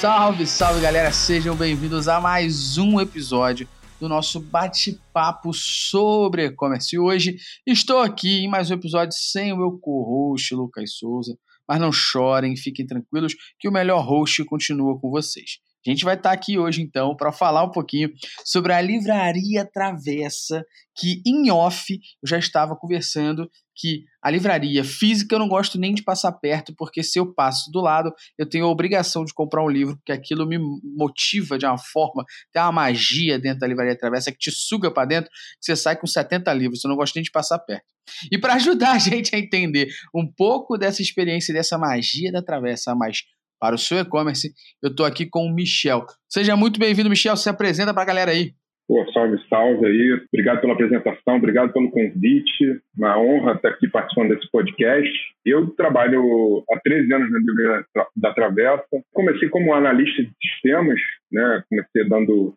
Salve, salve galera, sejam bem-vindos a mais um episódio do nosso bate-papo sobre e-commerce. E hoje estou aqui em mais um episódio sem o meu co-host, Lucas Souza, mas não chorem, fiquem tranquilos que o melhor host continua com vocês. A gente vai estar aqui hoje, então, para falar um pouquinho sobre a Livraria Travessa, que em off eu já estava conversando que a livraria física eu não gosto nem de passar perto, porque se eu passo do lado, eu tenho a obrigação de comprar um livro, porque aquilo me motiva de uma forma, tem uma magia dentro da Livraria Travessa que te suga para dentro, que você sai com 70 livros, eu não gosto nem de passar perto. E para ajudar a gente a entender um pouco dessa experiência, dessa magia da Travessa, mais para o seu e-commerce. Eu estou aqui com o Michel. Seja muito bem-vindo, Michel. Se apresenta para a galera aí. Pô, salve, salve aí. Obrigado pela apresentação, obrigado pelo convite. Uma honra estar aqui participando desse podcast. Eu trabalho há 13 anos na Livraria da Travessa. Comecei como analista de sistemas, né? Comecei dando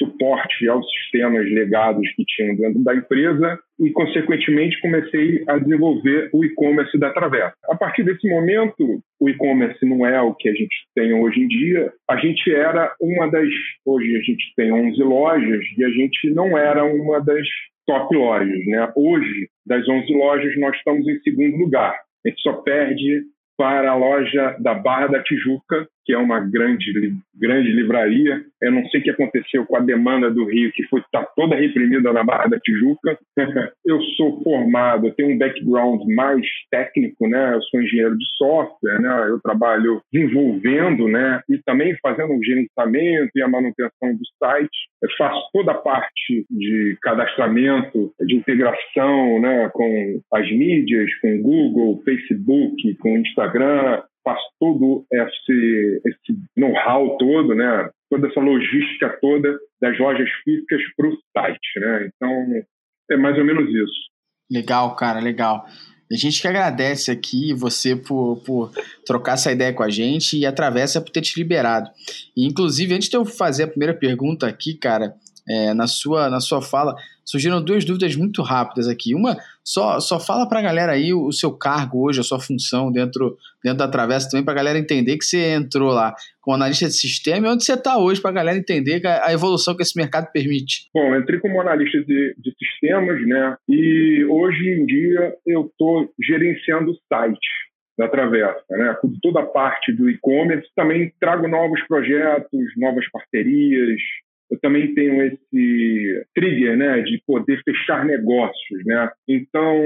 suporte aos sistemas legados que tinham dentro da empresa e, consequentemente, comecei a desenvolver o e-commerce da Travessa. A partir desse momento, o e-commerce não é o que a gente tem hoje em dia. A gente era uma das. Hoje a gente tem 11 lojas e a gente não era uma das top lojas. Né? Hoje, das 11 lojas, nós estamos em segundo lugar. A gente só perde para a loja da Barra da Tijuca, que é uma grande, grande livraria. Eu não sei o que aconteceu com a demanda do Rio, que foi tá toda reprimida na Barra da Tijuca. eu sou formado, eu tenho um background mais técnico, né? Eu sou engenheiro de software, né? Eu trabalho desenvolvendo, né? E também fazendo o gerenciamento e a manutenção do site. Eu faço toda a parte de cadastramento, de integração, né? Com as mídias, com Google, Facebook, com Instagram, faço todo esse, esse know-how todo, né? toda essa logística toda das lojas físicas para o site. Né? Então, é mais ou menos isso. Legal, cara, legal. A gente que agradece aqui você por, por trocar essa ideia com a gente e a Travessa por ter te liberado. E, inclusive, antes de eu fazer a primeira pergunta aqui, cara, é, na, sua, na sua fala, surgiram duas dúvidas muito rápidas aqui. Uma, só, só fala para a galera aí o, o, seu cargo hoje, a sua função dentro, dentro da Travessa também, para a galera entender que você entrou lá como analista de sistema e onde você está hoje, para a galera entender a, a, evolução que esse mercado permite. Bom, entrei como analista de, de sistemas, né? E hoje em dia eu estou gerenciando o site da Travessa, né? Toda a parte do e-commerce, também trago novos projetos, novas parcerias, eu também tenho esse trigger, né, de poder fechar negócios, né. Então,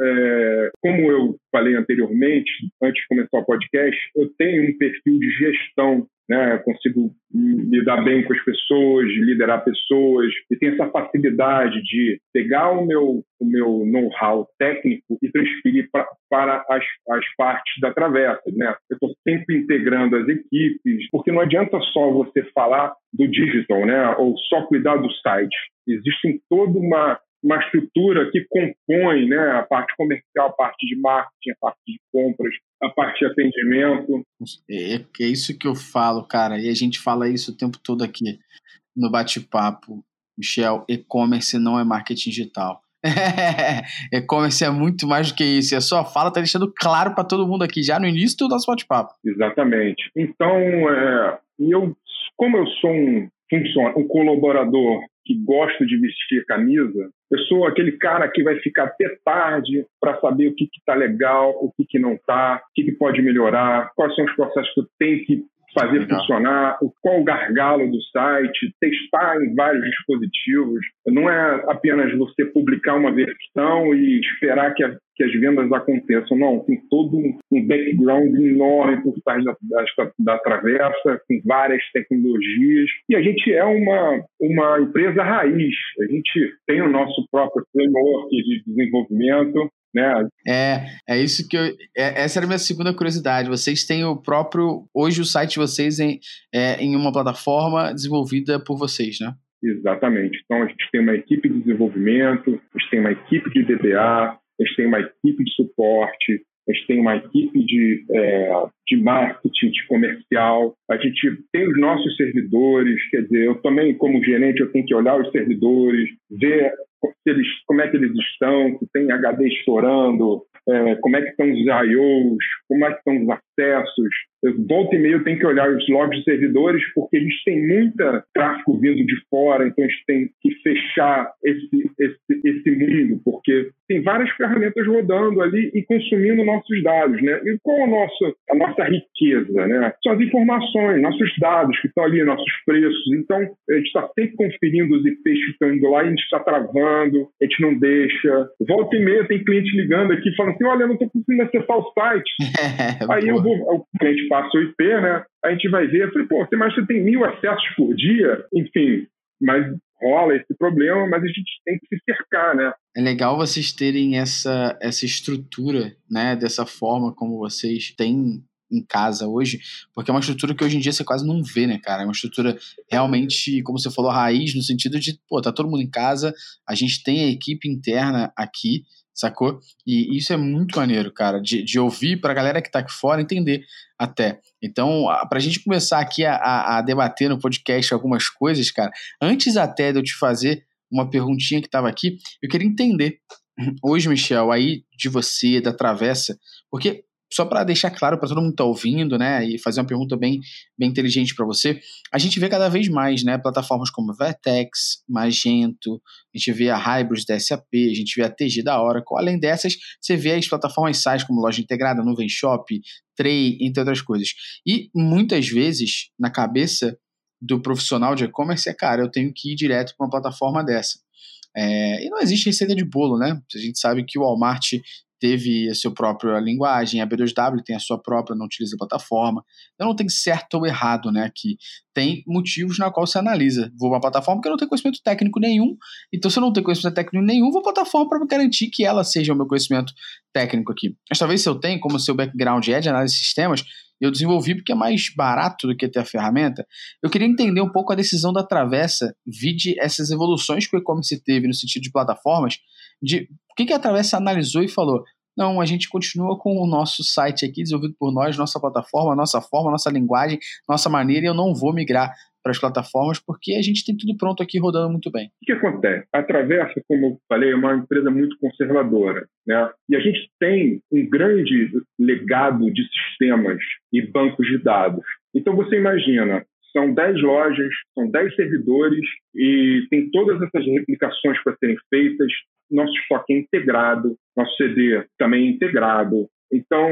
é, como eu falei anteriormente, antes de começar o podcast, eu tenho um perfil de gestão né? consigo lidar bem com as pessoas, liderar pessoas, e tenho essa facilidade de pegar o meu, o meu know-how técnico e transferir pra, para as, as partes da travessa. Né? Eu estou sempre integrando as equipes, porque não adianta só você falar do digital, né? ou só cuidar do site. Existe toda uma uma estrutura que compõe né, a parte comercial, a parte de marketing, a parte de compras, a parte de atendimento. É, é isso que eu falo, cara, e a gente fala isso o tempo todo aqui no bate-papo. Michel, e-commerce não é marketing digital. e-commerce é muito mais do que isso. E a sua fala está deixando claro para todo mundo aqui, já no início do nosso bate-papo. Exatamente. Então, é, eu, como eu sou um, um colaborador que gosto de vestir camisa, eu sou aquele cara que vai ficar até tarde para saber o que está legal, o que, que não está, o que, que pode melhorar, quais são os processos que eu tenho que fazer Legal. funcionar, qual o gargalo do site, testar em vários dispositivos. Não é apenas você publicar uma versão e esperar que, a, que as vendas aconteçam. Não, tem todo um, background enorme por trás da, da, da travessa, com várias tecnologias. E a gente é uma, uma empresa raiz. A gente tem o nosso próprio framework de desenvolvimento, né? É, é isso que eu. É, essa era a minha segunda curiosidade. Vocês têm o próprio. Hoje o site de vocês em, é, em uma plataforma desenvolvida por vocês, né? Exatamente. Então a gente tem uma equipe de desenvolvimento, a gente tem uma equipe de DBA, a gente tem uma equipe de suporte, a gente tem uma equipe de, é, de marketing, de comercial, a gente tem os nossos servidores, quer dizer, eu também, como gerente, eu tenho que olhar os servidores, ver eles, como é que eles estão, se tem HD estourando, é, como é que estão os IOs, como é que estão os acessos. Eu, volta e meia eu tenho que olhar os logs de servidores porque eles têm muita tráfego vindo de fora, então a gente tem que fechar esse, esse, esse mundo, porque tem várias ferramentas rodando ali e consumindo nossos dados, né? E qual a nossa, a nossa riqueza, né? São as informações, nossos dados que estão ali, nossos preços. Então, a gente está sempre conferindo os IPs que estão indo lá e a gente está travando, a gente não deixa. Volta e meia tem cliente ligando aqui falando assim, olha, eu não estou conseguindo acessar o site. Aí eu vou, o cliente passa o IP, né? A gente vai ver, eu falei, pô, mais você tem mil acessos por dia? Enfim, mas rola esse problema, mas a gente tem que se cercar, né? É legal vocês terem essa, essa estrutura, né, dessa forma como vocês têm em casa hoje, porque é uma estrutura que hoje em dia você quase não vê, né, cara? É uma estrutura realmente, como você falou, raiz, no sentido de, pô, tá todo mundo em casa, a gente tem a equipe interna aqui, sacou? E isso é muito maneiro, cara, de, de ouvir pra galera que tá aqui fora entender até. Então, pra gente começar aqui a, a, a debater no podcast algumas coisas, cara, antes até de eu te fazer uma perguntinha que tava aqui, eu queria entender hoje, Michel, aí de você, da Travessa, porque só para deixar claro para todo mundo que está ouvindo, né, e fazer uma pergunta bem, bem inteligente para você, a gente vê cada vez mais, né, plataformas como Vertex, Magento, a gente vê a Hybris da SAP, a gente vê a TG da Oracle. Além dessas, você vê as plataformas SaaS como Loja Integrada, Nuvem Shop, Tray, entre outras coisas. E muitas vezes, na cabeça do profissional de e-commerce, é, cara, eu tenho que ir direto para uma plataforma dessa. É, e não existe receita de bolo, né? A gente sabe que o Walmart teve a sua própria linguagem, a B2W tem a sua própria, não utiliza a plataforma. Então não tem certo ou errado, né? Aqui tem motivos na qual você analisa. Vou para uma plataforma porque eu não tenho conhecimento técnico nenhum. Então, se eu não tenho conhecimento técnico nenhum, vou para plataforma para garantir que ela seja o meu conhecimento técnico aqui. Mas talvez se eu tenho, como seu background é de análise de sistemas, eu desenvolvi porque é mais barato do que ter a ferramenta. Eu queria entender um pouco a decisão da Travessa, vide essas evoluções que o e-commerce teve no sentido de plataformas, de o que, que a Travessa analisou e falou: não, a gente continua com o nosso site aqui, desenvolvido por nós, nossa plataforma, nossa forma, nossa linguagem, nossa maneira, e eu não vou migrar para as plataformas porque a gente tem tudo pronto aqui rodando muito bem. O que acontece? A Travessa, como eu falei, é uma empresa muito conservadora. Né? E a gente tem um grande legado de sistemas e bancos de dados. Então você imagina, são 10 lojas, são 10 servidores e tem todas essas replicações para serem feitas. Nosso estoque é integrado, nosso CD também é integrado. Então,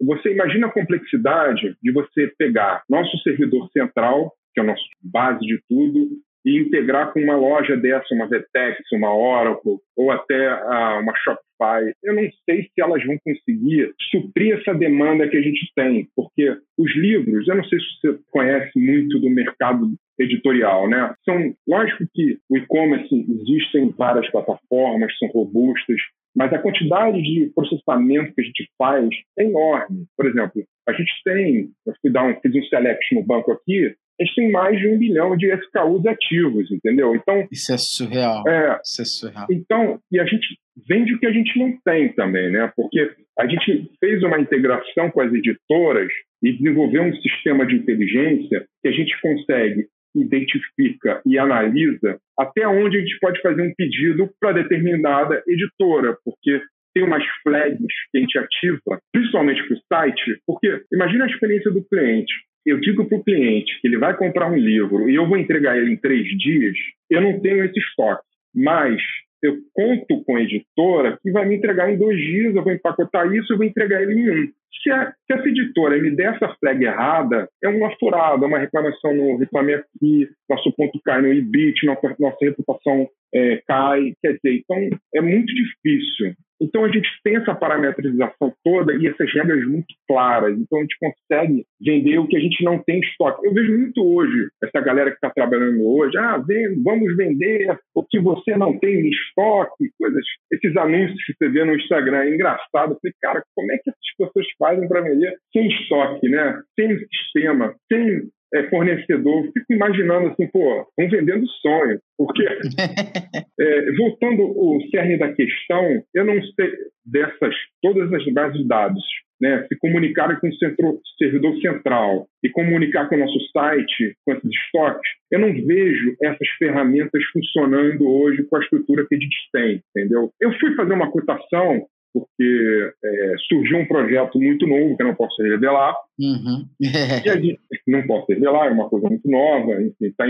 você imagina a complexidade de você pegar nosso servidor central, que é a nossa base de tudo, e integrar com uma loja dessa, uma Vetex, uma Oracle, ou até uma Shopify. Eu não sei se elas vão conseguir suprir essa demanda que a gente tem, porque os livros, eu não sei se você conhece muito do mercado editorial, né? São, lógico que o e-commerce existem várias plataformas, são robustas, mas a quantidade de processamento que a gente faz é enorme. Por exemplo, a gente tem, eu fui dar um, fiz um select no banco aqui, a gente tem mais de um bilhão de SKUs ativos, entendeu? Então isso é surreal. É, isso é surreal. Então e a gente vende o que a gente não tem também, né? Porque a gente fez uma integração com as editoras e desenvolveu um sistema de inteligência que a gente consegue identifica e analisa até onde a gente pode fazer um pedido para determinada editora, porque tem umas flags que a gente ativa, principalmente para o site, porque imagina a experiência do cliente eu digo para o cliente que ele vai comprar um livro e eu vou entregar ele em três dias, eu não tenho esse estoque. Mas eu conto com a editora que vai me entregar em dois dias, eu vou empacotar isso e vou entregar ele em um. Se, a, se essa editora me der essa flag errada, é uma furada, é uma reclamação no Reclame Aqui, nosso ponto cai no IBIT, nossa, nossa reputação é, cai. Quer dizer, então é muito difícil. Então a gente tem essa parametrização toda e essas regras muito claras. Então a gente consegue vender o que a gente não tem estoque. Eu vejo muito hoje essa galera que está trabalhando hoje, ah, vem, vamos vender o que você não tem em estoque, coisas. Esses anúncios que você vê no Instagram é engraçado. Eu falei, cara, como é que essas pessoas fazem para vender sem estoque, né? Sem sistema, sem é, fornecedor. Fico imaginando assim, pô, vão vendendo sonho. Porque, é, voltando ao cerne da questão, eu não sei dessas, todas as bases de dados, né, se comunicarem com o centro, servidor central e comunicar com o nosso site, com esses estoques, eu não vejo essas ferramentas funcionando hoje com a estrutura que a gente tem, entendeu? Eu fui fazer uma cotação porque é, surgiu um projeto muito novo que eu não posso revelar. Uhum. e a gente não posso revelar, é uma coisa muito nova, está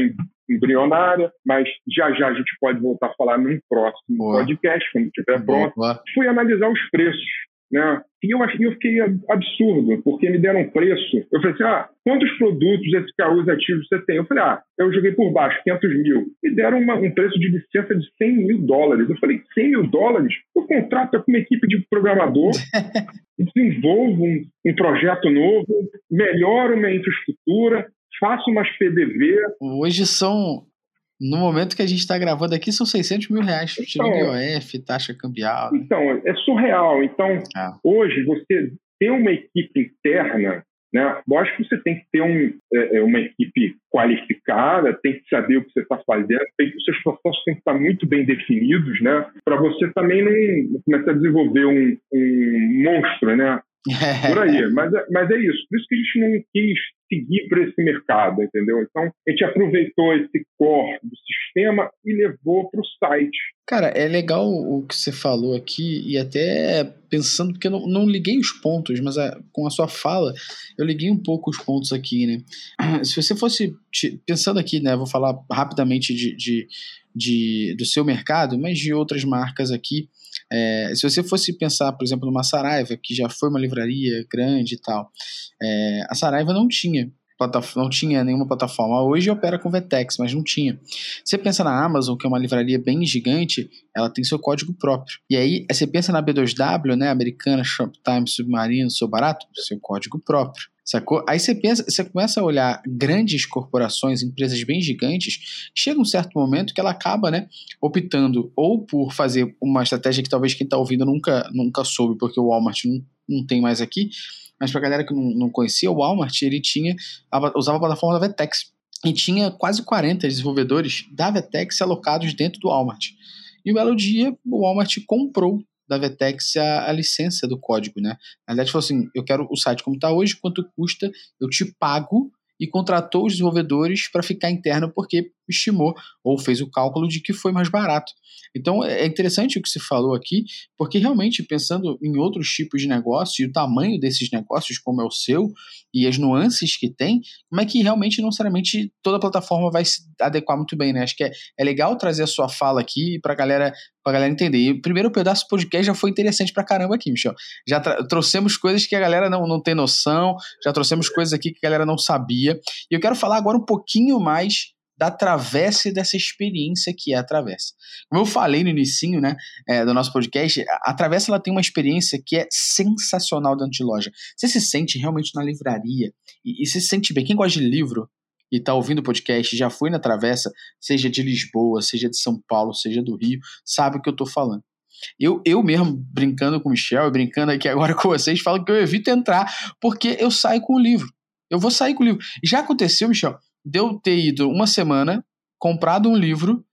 embrionária, mas já já a gente pode voltar a falar num próximo Boa. podcast, quando estiver pronto. Boa. Fui analisar os preços né? E eu, eu fiquei absurdo, porque me deram um preço. Eu falei assim: ah, quantos produtos esse carro ativos você tem? Eu falei: ah, eu joguei por baixo, 500 mil. Me deram uma, um preço de licença de 100 mil dólares. Eu falei: 100 mil dólares? Eu contrato com uma equipe de programador, desenvolvo um, um projeto novo, melhoro minha infraestrutura, faço umas PDV. Hoje são no momento que a gente está gravando aqui, são 600 mil reais, tirando então, IOF, taxa cambial. Né? Então, é surreal. Então, ah. hoje, você ter uma equipe interna, né? Lógico que você tem que ter um, é, é uma equipe qualificada, tem que saber o que você está fazendo, tem, os seus processos têm que estar muito bem definidos, né? Para você também não começar a desenvolver um, um monstro, né? Por aí. Mas, é, mas é isso. Por isso que a gente não quis seguir para esse mercado, entendeu? Então, a gente aproveitou esse core do sistema e levou para o site. Cara, é legal o que você falou aqui e até pensando, porque eu não, não liguei os pontos, mas a, com a sua fala, eu liguei um pouco os pontos aqui, né? Se você fosse, pensando aqui, né, vou falar rapidamente de, de, de do seu mercado, mas de outras marcas aqui, é, se você fosse pensar, por exemplo, numa Saraiva, que já foi uma livraria grande e tal, é, a Saraiva não tinha não tinha nenhuma plataforma. Hoje opera com Vetex, mas não tinha. Você pensa na Amazon, que é uma livraria bem gigante, ela tem seu código próprio. E aí, você pensa na B2W, né, americana, Shoptime, Submarino, seu barato, seu código próprio. Sacou? Aí você pensa, você começa a olhar grandes corporações, empresas bem gigantes, chega um certo momento que ela acaba, né, optando ou por fazer uma estratégia que talvez quem está ouvindo nunca, nunca soube, porque o Walmart não, não tem mais aqui, mas para galera que não, não conhecia, o Walmart, ele tinha, usava a plataforma da Vetex, e tinha quase 40 desenvolvedores da Vetex alocados dentro do Walmart. E um belo dia, o Walmart comprou da Vetex a, a, licença do código, né? Na verdade, falou assim: eu quero o site como está hoje, quanto custa, eu te pago e contratou os desenvolvedores para ficar interno porque estimou ou fez o cálculo de que foi mais barato. Então é interessante o que se falou aqui, porque realmente pensando em outros tipos de negócio e o tamanho desses negócios, como é o seu, e as nuances que tem, como é que realmente não necessariamente toda plataforma vai se adequar muito bem, né? Acho que é, é legal trazer a sua fala aqui para galera pra galera entender. E o primeiro pedaço do podcast já foi interessante pra caramba aqui, Michel. Já trouxemos coisas que a galera não, não tem noção, já trouxemos coisas aqui que a galera não sabia. E eu quero falar agora um pouquinho mais da travessa e dessa experiência que é a travessa. Como eu falei no início né, é, do nosso podcast, a travessa ela tem uma experiência que é sensacional dentro de loja. Você se sente realmente na livraria e, e se sente bem. Quem gosta de livro e está ouvindo o podcast, já foi na travessa, seja de Lisboa, seja de São Paulo, seja do Rio, sabe o que eu estou falando. Eu, eu mesmo, brincando com o Michel e brincando aqui agora com vocês, falo que eu evito entrar porque eu saio com o livro. Eu vou sair com o livro. Já aconteceu, Michel, de eu ter ido uma semana, comprado um livro,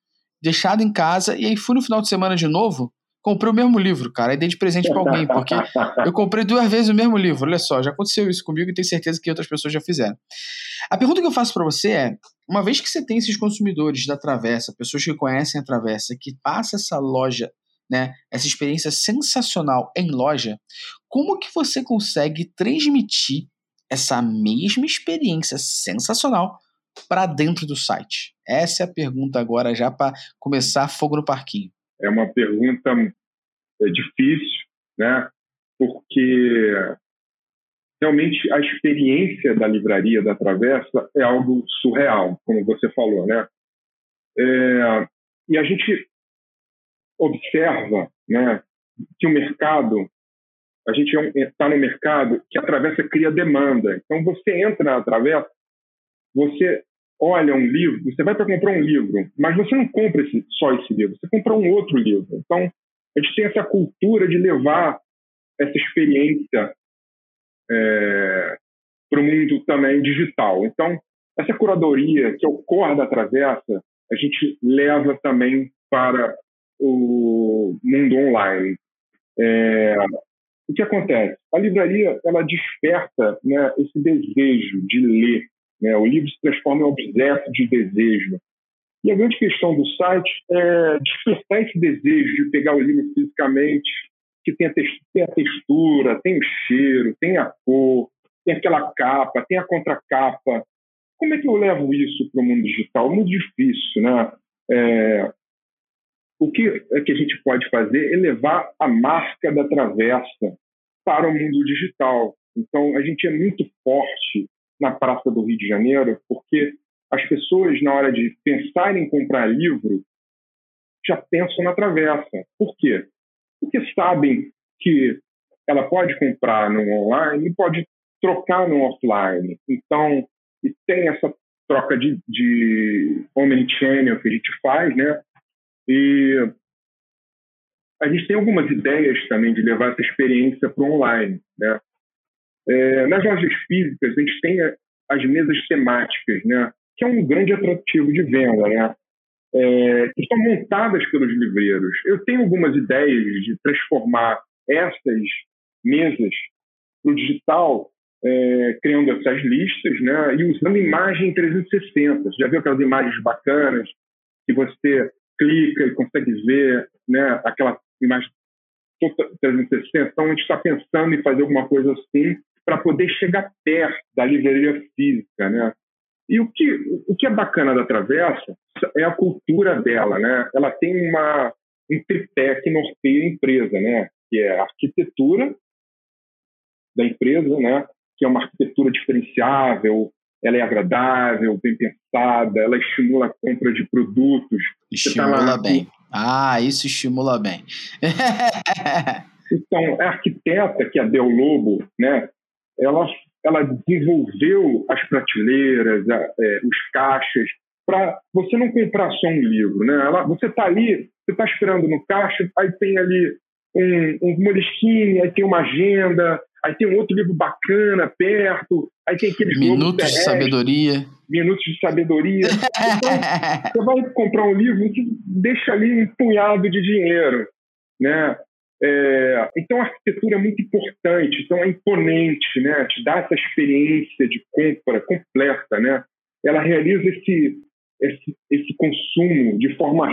deixado em casa, e aí fui no final de semana de novo, comprei o mesmo livro, cara, e dei de presente para alguém, porque eu comprei duas vezes o mesmo livro. Olha só, já aconteceu isso comigo e tenho certeza que outras pessoas já fizeram. A pergunta que eu faço para você é: uma vez que você tem esses consumidores da Travessa, pessoas que conhecem a Travessa, que passa essa loja, né, essa experiência sensacional em loja, como que você consegue transmitir essa mesma experiência sensacional para dentro do site? Essa é a pergunta agora, já para começar fogo no parquinho. É uma pergunta é, difícil, né? Porque realmente a experiência da livraria da Travessa é algo surreal, como você falou, né? É, e a gente observa, né, que o mercado, a gente está é no mercado que a Travessa cria demanda. Então você entra na Travessa você olha um livro, você vai para comprar um livro, mas você não compra esse, só esse livro, você compra um outro livro. Então, a gente tem essa cultura de levar essa experiência é, para o mundo também digital. Então, essa curadoria que ocorre da Travessa, a gente leva também para o mundo online. É, o que acontece? A livraria ela desperta né, esse desejo de ler, né? O livro se transforma em objeto de desejo. E a grande questão do site é despertar esse desejo de pegar o livro fisicamente, que tem a, textura, tem o cheiro, tem a cor, tem aquela capa, tem a contracapa. Como é que eu levo isso para o mundo digital? É muito difícil, né? É, o que, é que a gente pode fazer é levar a marca da travessa para o mundo digital. Então, a gente é muito forte na Praça do Rio de Janeiro, porque as pessoas, na hora de pensar em comprar livro, já pensam na travessa. Por quê? Porque sabem que ela pode comprar no online e pode trocar no offline. Então, e tem essa troca de, de omnichannel que a gente faz, né? E a gente tem algumas ideias também de levar essa experiência para o online, né? É, nas lojas físicas, a gente tem as mesas temáticas, né? Que é um grande atrativo de venda, né? É, que estão montadas pelos livreiros. Eu tenho algumas ideias de transformar essas mesas para o digital, é, criando essas listas, né? E usando imagem 360. Você já viu aquelas imagens bacanas que você clica e consegue ver, né? Aquela imagem 360. Então a gente está pensando em fazer alguma coisa assim para poder chegar perto da livraria física, né? E o que, o que é bacana da Travessa é a cultura dela, né? Ela tem uma, um tripé que norteia a empresa, né? Que é a arquitetura da empresa, né? Que é uma arquitetura diferenciável, ela é agradável, bem pensada, ela estimula a compra de produtos. Estimula tá bem. Ah, isso estimula bem. então, a arquiteta, que é a Del Lobo, né? Ela, ela desenvolveu as prateleiras, a, é, os caixas, para você não comprar só um livro. Né? Ela, você está ali, você está esperando no caixa, aí tem ali um, um moleskine, aí tem uma agenda, aí tem um outro livro bacana perto, aí tem aqueles Minutos de sabedoria. Minutos de sabedoria. Então, você vai comprar um livro, você deixa ali um punhado de dinheiro. Né? É, então, a arquitetura é muito importante, então é imponente, né? te dá essa experiência de compra completa. Né? Ela realiza esse, esse, esse consumo de forma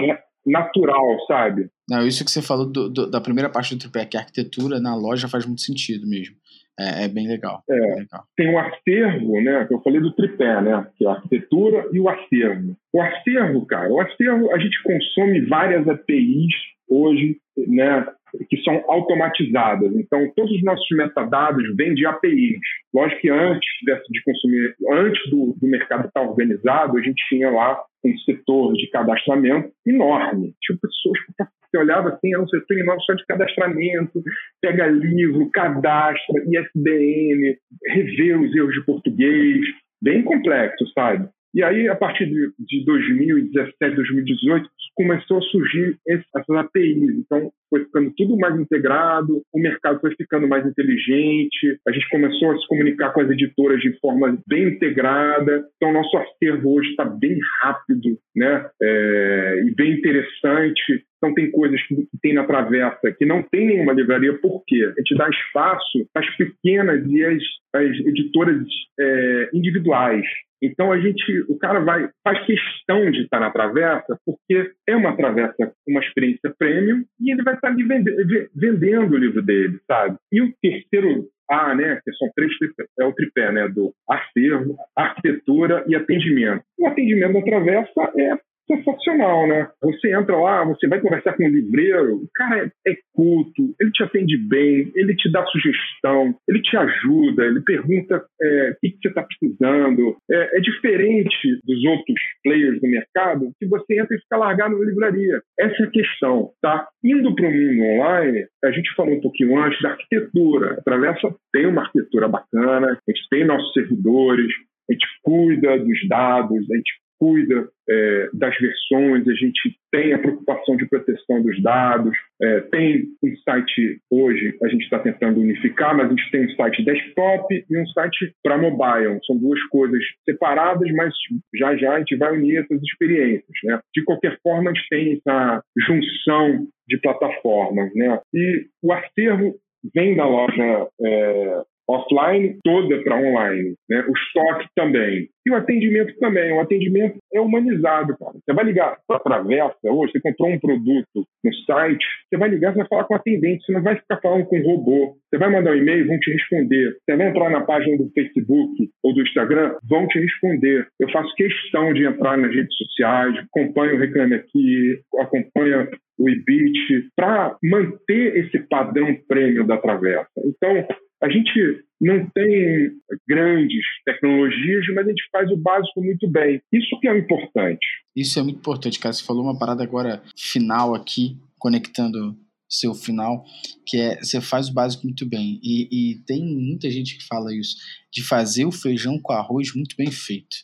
natural, sabe? Não, isso que você falou do, do, da primeira parte do tripé, que a arquitetura na loja faz muito sentido mesmo. É, é bem legal. É, bem legal. Tem o acervo, né? Que eu falei do tripé, né? Que é a arquitetura e o acervo. O acervo, cara, o acervo, a gente consome várias APIs hoje, né? Que são automatizadas. Então, todos os nossos metadados vêm de APIs. Lógico que antes de consumir, antes do, do mercado estar organizado, a gente tinha lá um setor de cadastramento enorme. Tinha pessoas que você olhava assim, é um setor enorme só de cadastramento, pega livro, cadastra, ISBN, revê os erros de português, bem complexo, sabe? E aí, a partir de, 2017, 2018, começou a surgir essas APIs. Então, foi ficando tudo mais integrado, o mercado foi ficando mais inteligente, a gente começou a se comunicar com as editoras de forma bem integrada. Então, nosso acervo hoje está bem rápido né? É, e bem interessante. Então, tem coisas que, tem na Travessa que não tem nenhuma livraria, por quê? A gente dá espaço às pequenas e às, às editoras é, individuais. Então a gente, o cara vai faz questão de estar na travessa porque é uma travessa, uma experiência premium e ele vai estar ali vende, vendendo o livro dele, sabe? E o terceiro A, né, que são três é o tripé, né, do acervo, arquitetura e atendimento. O atendimento da travessa é sensacional, né? Você entra lá, você vai conversar com o livreiro, o cara é, é culto, ele te atende bem, ele te dá sugestão, ele te ajuda, ele pergunta é, o que, você está precisando. É, é, diferente dos outros players do mercado que você entra e fica largado na livraria. Essa é a questão, tá? Indo para o mundo online, a gente falou um pouquinho antes da arquitetura. A Travessa tem uma arquitetura bacana, a gente tem nossos servidores, a gente cuida dos dados, a gente cuida é, das versões, a gente tem a preocupação de proteção dos dados, é, tem um site hoje, a gente está tentando unificar, mas a gente tem um site desktop e um site para mobile. São duas coisas separadas, mas já já a gente vai unir essas experiências. Né? De qualquer forma, a gente tem essa junção de plataformas. Né? E o acervo vem da loja é, offline toda para online, né? O estoque também. E o atendimento também. O atendimento é humanizado, cara. Você vai ligar para a Travessa hoje, você comprou um produto no site, você vai ligar, você vai falar com o atendente, você não vai ficar falando com um robô. Você vai mandar um e-mail, vão te responder. Você vai entrar na página do Facebook ou do Instagram, vão te responder. Eu faço questão de entrar nas redes sociais, acompanho o Reclame Aqui, acompanho o IBIT, para manter esse padrão prêmio da Travessa. Então, a gente não tem grandes tecnologias, mas a gente faz o básico muito bem. Isso que é importante. Isso é muito importante, cara. Você falou uma parada agora final aqui, conectando seu final, que é você faz o básico muito bem. E, e, tem muita gente que fala isso, de fazer o feijão com arroz muito bem feito.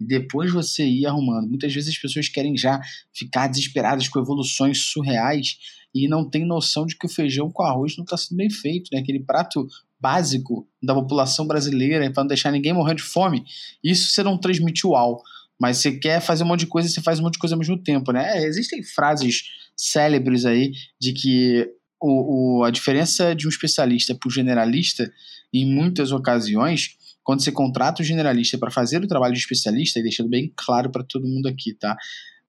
E depois você ir arrumando. Muitas vezes as pessoas querem já ficar desesperadas com evoluções surreais e não tem noção de que o feijão com arroz não está sendo bem feito, né? Aquele prato básico da população brasileira para não deixar ninguém morrer de fome, isso você não transmite uau. Mas você quer fazer um monte de coisa e você faz um monte de coisa ao mesmo tempo, né? É, existem frases célebres aí de que o, o, a diferença de um especialista para o generalista, em muitas ocasiões, quando você contrata o generalista para fazer o trabalho de especialista, e deixando bem claro para todo mundo aqui, tá?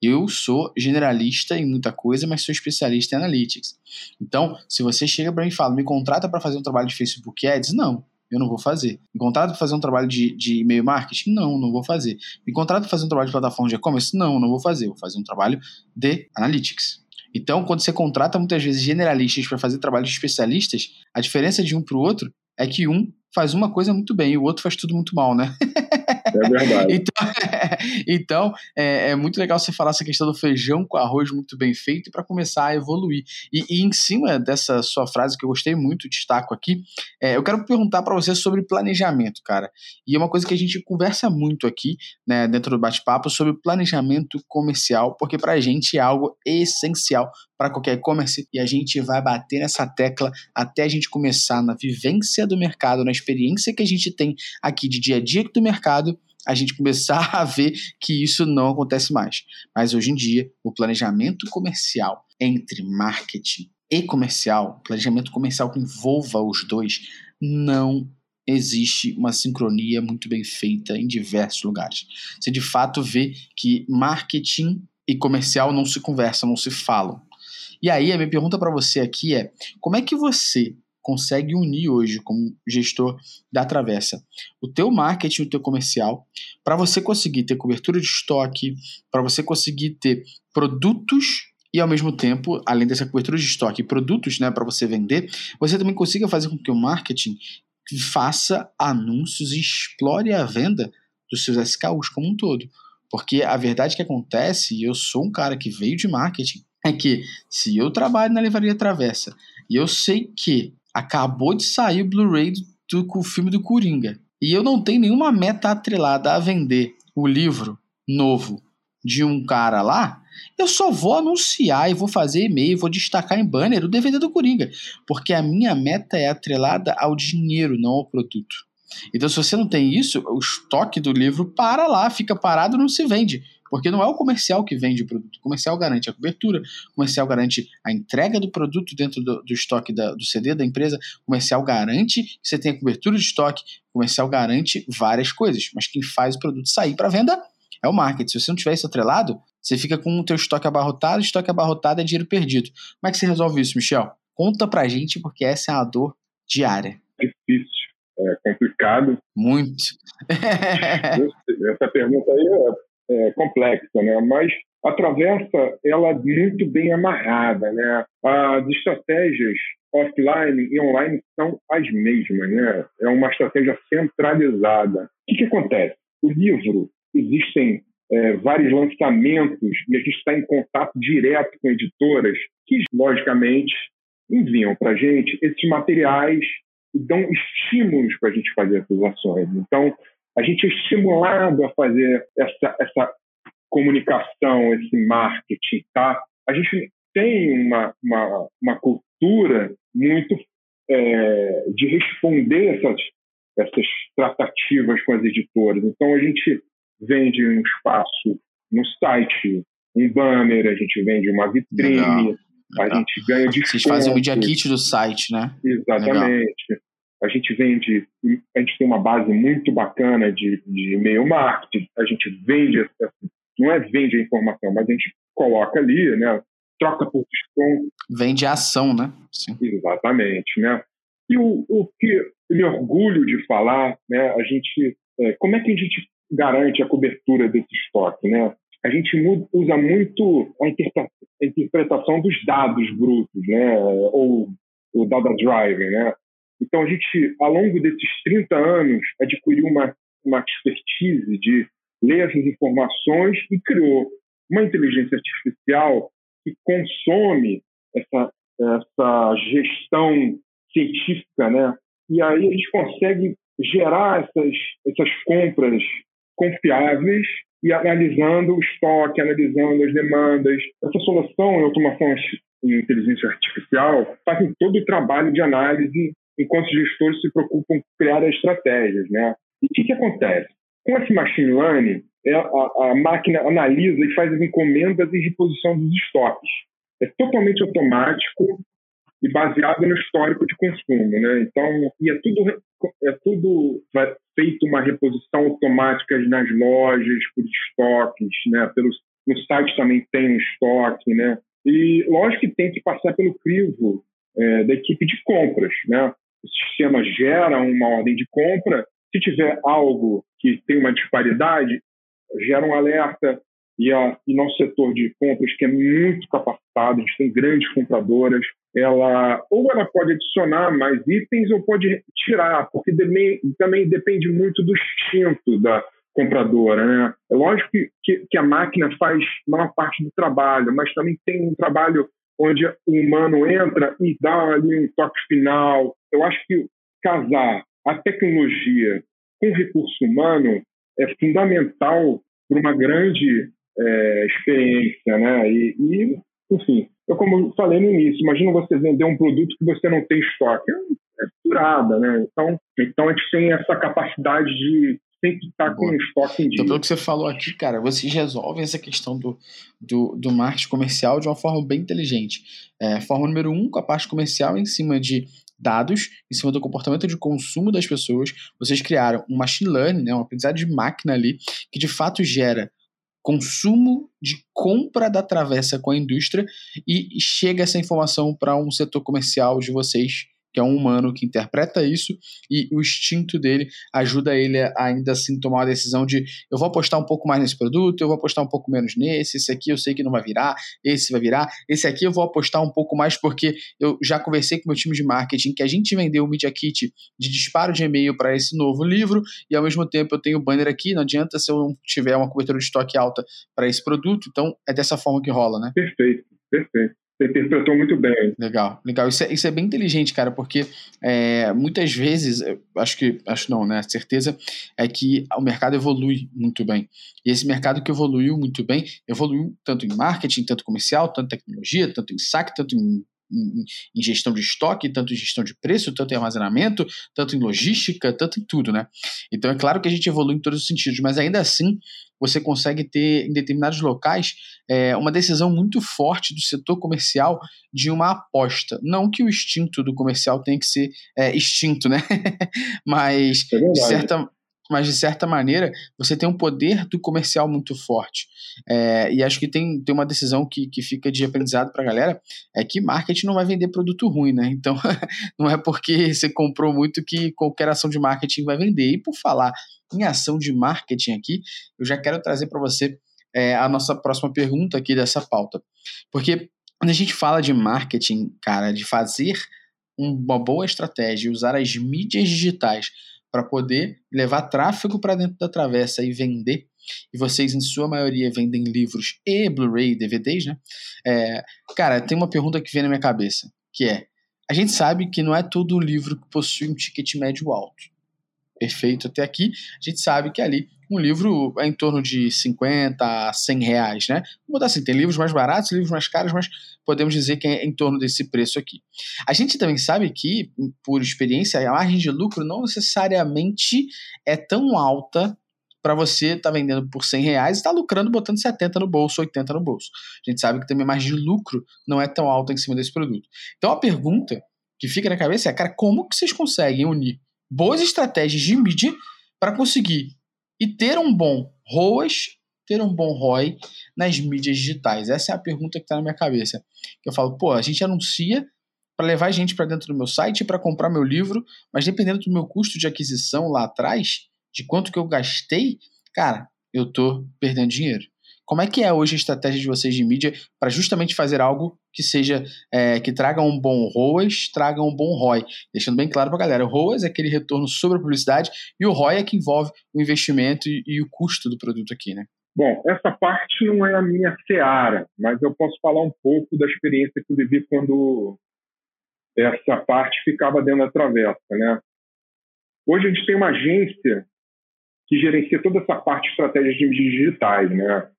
Eu sou generalista em muita coisa, mas sou especialista em analytics. Então, se você chega para mim e fala, me contrata para fazer um trabalho de Facebook Ads, não, eu não vou fazer. Me contrata para fazer um trabalho de, de e-mail marketing? Não, não vou fazer. Me contrata para fazer um trabalho de plataforma de e-commerce? Não, não vou fazer. Vou fazer um trabalho de analytics. Então, quando você contrata muitas vezes generalistas para fazer trabalho de especialistas, a diferença de um para o outro é que um faz uma coisa muito bem e o outro faz tudo muito mal, né? É verdade. então, então é, é, muito legal você falar essa questão do feijão com arroz muito bem feito para começar a evoluir. E, e, em cima dessa sua frase que eu gostei muito, destaco aqui, é, eu quero perguntar para você sobre planejamento, cara. E é uma coisa que a gente conversa muito aqui, né, dentro do bate-papo, sobre planejamento comercial, porque para a gente é algo essencial para qualquer e-commerce e a gente vai bater nessa tecla até a gente começar na vivência do mercado, na experiência que a gente tem aqui de dia a dia do mercado, a gente começar a ver que isso não acontece mais. Mas hoje em dia, o planejamento comercial entre marketing e comercial, planejamento comercial que envolva os dois, não existe uma sincronia muito bem feita em diversos lugares. Você de fato vê que marketing e comercial não se conversam, não se falam. E aí, a minha pergunta para você aqui é: como é que você consegue unir hoje como gestor da Travessa o teu marketing, o teu comercial, para você conseguir ter cobertura de estoque, para você conseguir ter produtos e ao mesmo tempo, além dessa cobertura de estoque produtos, né, para você vender, você também consiga fazer com que o marketing faça anúncios e explore a venda dos seus SKUs como um todo. Porque a verdade que acontece, e eu sou um cara que veio de marketing, é que se eu trabalho na Livraria Travessa e eu sei que acabou de sair o Blu-ray do, do filme do Coringa e eu não tenho nenhuma meta atrelada a vender o livro novo de um cara lá, eu só vou anunciar e vou fazer e-mail, vou destacar em banner o DVD do Coringa, porque a minha meta é atrelada ao dinheiro, não ao produto. Então, se você não tem isso, o estoque do livro para lá, fica parado, não se vende. Porque não é o comercial que vende o produto. O comercial garante a cobertura, o comercial garante a entrega do produto dentro do, do estoque da, do CD da empresa, o comercial garante que você tenha cobertura de estoque, o comercial garante várias coisas. Mas quem faz o produto sair para venda é o marketing. Se você não tiver isso atrelado, você fica com o teu estoque abarrotado, estoque abarrotado é dinheiro perdido. Como é que você resolve isso, Michel? Conta pra gente, porque essa é uma dor diária. Difícil, é complicado. Muito. essa pergunta aí é é, complexa, né? Mas a travessa ela é muito bem amarrada, né? As estratégias offline e online são as mesmas, né? É uma estratégia centralizada. O que, que acontece? O livro existem é, vários lançamentos e a gente está em contato direto com editoras que, logicamente, enviam para a gente esses materiais e dão estímulos para a gente fazer essas ações. Então, a gente é estimulado a fazer essa, essa comunicação, esse marketing, tá? A gente tem uma, uma, uma cultura muito é, de responder essas, essas tratativas com as editoras. Então, a gente vende um espaço no site, um banner, a gente vende uma vitrine, Legal. a gente ganha de Vocês fazem o media kit do site, né? Exatamente. Legal. A gente vende, a gente tem uma base muito bacana de, de e-mail marketing, a gente vende, não é vende a informação, mas a gente coloca ali, né? Troca por desconto. Vende a ação, né? Sim. Exatamente, né? E o, o que me orgulho de falar, né? A gente, é, como é que a gente garante a cobertura desse estoque, né? A gente usa muito a interpretação dos dados brutos, né? Ou o data driver, né? Então, a gente, ao longo desses 30 anos, adquiriu uma, uma expertise de ler essas informações e criou uma inteligência artificial que consome essa, essa gestão científica, né? E aí a gente consegue gerar essas, essas compras confiáveis e analisando o estoque, analisando as demandas. Essa solução em automação em inteligência artificial fazem todo o trabalho de análise enquanto os gestores se preocupam em criar as estratégias, né? E o que, que acontece? Com esse machine learning, é, a, a, máquina analisa e faz as encomendas e reposição dos estoques. É totalmente automático e baseado no histórico de consumo, né? Então, e é tudo é tudo feito uma reposição automática nas lojas por estoques, né? Pelo, no site também tem um estoque, né? E lógico que tem que passar pelo crivo é, da equipe de compras, né? O sistema gera uma ordem de compra. Se tiver algo que tem uma disparidade, gera um alerta. E, a, e nosso setor de compras, que é muito capacitado, a gente tem grandes compradoras, ela ou ela pode adicionar mais itens ou pode tirar, porque também, também depende muito do instinto da compradora. Né? É lógico que, que, que a máquina faz maior parte do trabalho, mas também tem um trabalho onde o humano entra e dá ali um toque final. Eu acho que casar a tecnologia com recurso humano é fundamental para uma grande é, experiência, né? E, e, enfim, eu como falei no início, imagina você vender um produto que você não tem estoque, é, durada, né? Então, então a gente tem essa capacidade de tem que estar com o estoque em dia. Então, pelo que você falou aqui, cara, vocês resolvem essa questão do, do, do marketing comercial de uma forma bem inteligente. É, forma número um, com a parte comercial em cima de dados, em cima do comportamento de consumo das pessoas, vocês criaram um machine learning, né, uma aprendizado de máquina ali, que de fato gera consumo de compra da travessa com a indústria e chega essa informação para um setor comercial de vocês que é um humano que interpreta isso e o instinto dele ajuda ele a ainda assim tomar uma decisão de eu vou apostar um pouco mais nesse produto, eu vou apostar um pouco menos nesse, esse aqui eu sei que não vai virar, esse vai virar, esse aqui eu vou apostar um pouco mais porque eu já conversei com meu time de marketing que a gente vendeu o Media Kit de disparo de e-mail para esse novo livro e ao mesmo tempo eu tenho o banner aqui, não adianta se eu não tiver uma cobertura de estoque alta para esse produto, então é dessa forma que rola, né? Perfeito, perfeito. Você interpretou muito bem. Legal, legal. Isso é, isso é bem inteligente, cara, porque é, muitas vezes, acho que, acho não, né? Certeza é que o mercado evolui muito bem. E esse mercado que evoluiu muito bem, evoluiu tanto em marketing, tanto comercial, tanto tecnologia, tanto em saque, tanto em em, gestão de estoque, tanto em gestão de preço, tanto em armazenamento, tanto em logística, tanto em tudo, né? Então é claro que a gente evolui em todos os sentidos, mas ainda assim você consegue ter em determinados locais é, uma decisão muito forte do setor comercial de uma aposta. Não que o instinto do comercial tenha que ser é, extinto, né? mas é de certa mas de certa maneira você tem um poder do comercial muito forte. É, e acho que tem, tem uma decisão que, que fica de aprendizado para a galera: é que marketing não vai vender produto ruim, né? Então não é porque você comprou muito que qualquer ação de marketing vai vender. E por falar em ação de marketing aqui, eu já quero trazer para você é, a nossa próxima pergunta aqui dessa pauta. Porque quando a gente fala de marketing, cara, de fazer uma boa estratégia, usar as mídias digitais para poder levar tráfego para dentro da travessa e vender, e vocês, em sua maioria, vendem livros e Blu-ray DVDs, né? É, cara, tem uma pergunta que vem na minha cabeça, que é: a gente sabe que não é todo livro que possui um ticket médio alto. Perfeito até aqui, a gente sabe que ali um livro é em torno de 50 a 100 reais, né? Vou botar assim, tem livros mais baratos, livros mais caros, mas podemos dizer que é em torno desse preço aqui. A gente também sabe que, por experiência, a margem de lucro não necessariamente é tão alta para você estar tá vendendo por 100 reais e estar tá lucrando botando 70 no bolso, 80 no bolso. A gente sabe que também a margem de lucro não é tão alta em cima desse produto. Então a pergunta que fica na cabeça é, cara, como que vocês conseguem unir boas estratégias de mídia para conseguir e ter um bom ROAS, ter um bom ROI nas mídias digitais? Essa é a pergunta que está na minha cabeça. Eu falo, pô, a gente anuncia para levar gente para dentro do meu site para comprar meu livro, mas dependendo do meu custo de aquisição lá atrás, de quanto que eu gastei, cara, eu tô perdendo dinheiro. Como é que é hoje a estratégia de vocês de mídia para justamente fazer algo que seja é, que traga um bom ROAS, traga um bom ROI? Deixando bem claro para a galera, o ROAS é aquele retorno sobre a publicidade e o ROI é que envolve o investimento e, e o custo do produto aqui, né? Bom, essa parte não é a minha seara, mas eu posso falar um pouco da experiência que eu vivi quando essa parte ficava dentro da travessa, né? Hoje a gente tem uma agência que gerencia toda essa parte de estratégias digitais, né?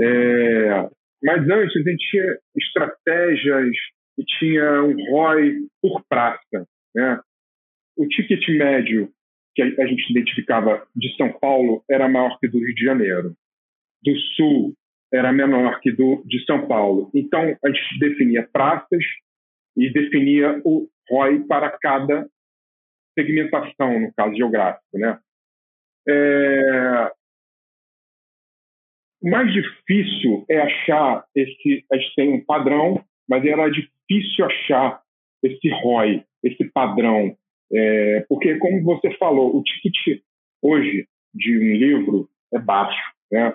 É, mas antes a gente tinha estratégias e tinha um ROI por praça. Né? O ticket médio que a gente identificava de São Paulo era maior que do Rio de Janeiro. Do Sul era menor que do de São Paulo. Então a gente definia praças e definia o ROI para cada segmentação, no caso geográfico. Né? É, mais difícil é achar esse. A gente tem um padrão, mas era difícil achar esse ROI, esse padrão. É, porque, como você falou, o ticket hoje de um livro é baixo. Né?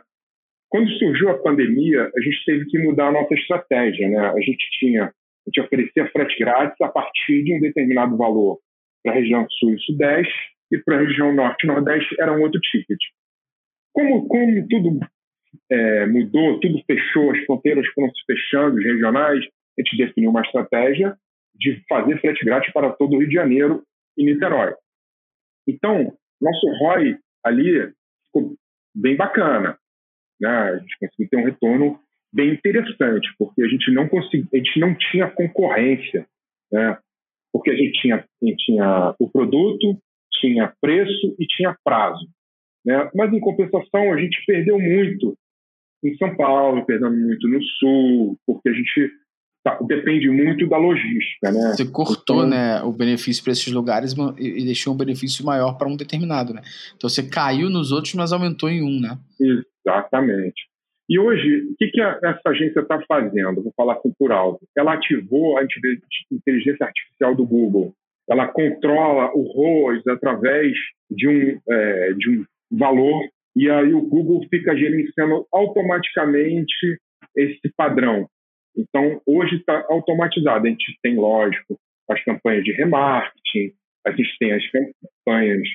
Quando surgiu a pandemia, a gente teve que mudar a nossa estratégia. Né? A gente tinha, a gente oferecia frete grátis a partir de um determinado valor para a região sul e sudeste e para a região norte e nordeste era um outro ticket. Como, como tudo é, mudou, tudo fechou, as fronteiras foram se fechando, os regionais, a gente definiu uma estratégia de fazer frete grátis para todo o Rio de Janeiro e Niterói. Então, nosso ROI ali ficou bem bacana. Né? A gente conseguiu ter um retorno bem interessante, porque a gente não conseguia, a gente não tinha concorrência, né? porque a gente tinha, a gente tinha o produto, tinha preço e tinha prazo. Né? Mas, em compensação, a gente perdeu muito em São Paulo, perdendo muito no Sul, porque a gente tá, depende muito da logística, né? Você cortou, então, né, o benefício para esses lugares e deixou um benefício maior para um determinado, né? Então você caiu nos outros, mas aumentou em um, né? Exatamente. E hoje, o que, que essa agência está fazendo? Vou falar assim por alto. Ela ativou a inteligência artificial do Google. Ela controla o ROAS através de um, é, de um valor e aí o Google fica gerenciando automaticamente esse padrão. Então, hoje está automatizado. A gente tem, lógico, as campanhas de remarketing, a gente tem as campanhas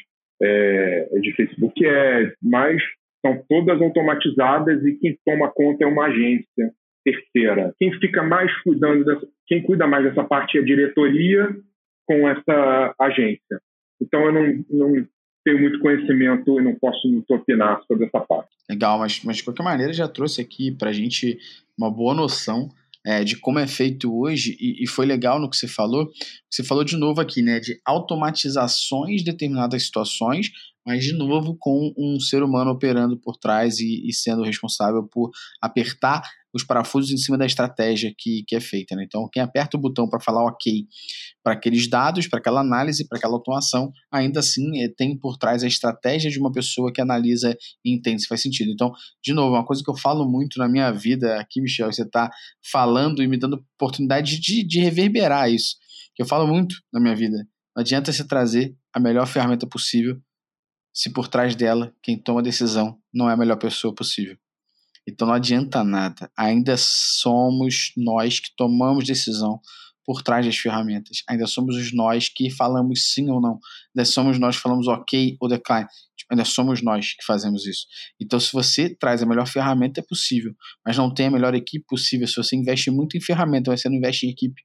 é, de Facebook Ads, mas são todas automatizadas e quem toma conta é uma agência terceira. Quem fica mais cuidando dessa, quem cuida mais dessa parte é a diretoria com essa agência. Então eu não, não tenho muito conhecimento e não posso muito opinar sobre essa parte. Legal, mas, mas de qualquer maneira já trouxe aqui para a gente uma boa noção é, de como é feito hoje, e, e, foi legal no que você falou. Você falou de novo aqui, né, de automatizações de determinadas situações, mas de novo com um ser humano operando por trás e, e sendo responsável por apertar os parafusos em cima da estratégia que, que é feita. Né? Então, quem aperta o botão para falar OK para aqueles dados, para aquela análise, para aquela automação, ainda assim é, tem por trás a estratégia de uma pessoa que analisa e entende se faz sentido. Então, de novo, uma coisa que eu falo muito na minha vida aqui, Michel, você está falando e me dando oportunidade de, de reverberar isso. Eu falo muito na minha vida. Não adianta você trazer a melhor ferramenta possível se por trás dela quem toma a decisão não é a melhor pessoa possível. Então não adianta nada. Ainda somos nós que tomamos decisão por trás das ferramentas. Ainda somos os nós que falamos sim ou não. Ainda somos nós que falamos ok ou decline. Tipo, ainda somos nós que fazemos isso. Então, se você traz a melhor ferramenta, é possível. Mas não tem a melhor equipe possível. Se você investe muito em ferramenta, mas você não investe em equipe,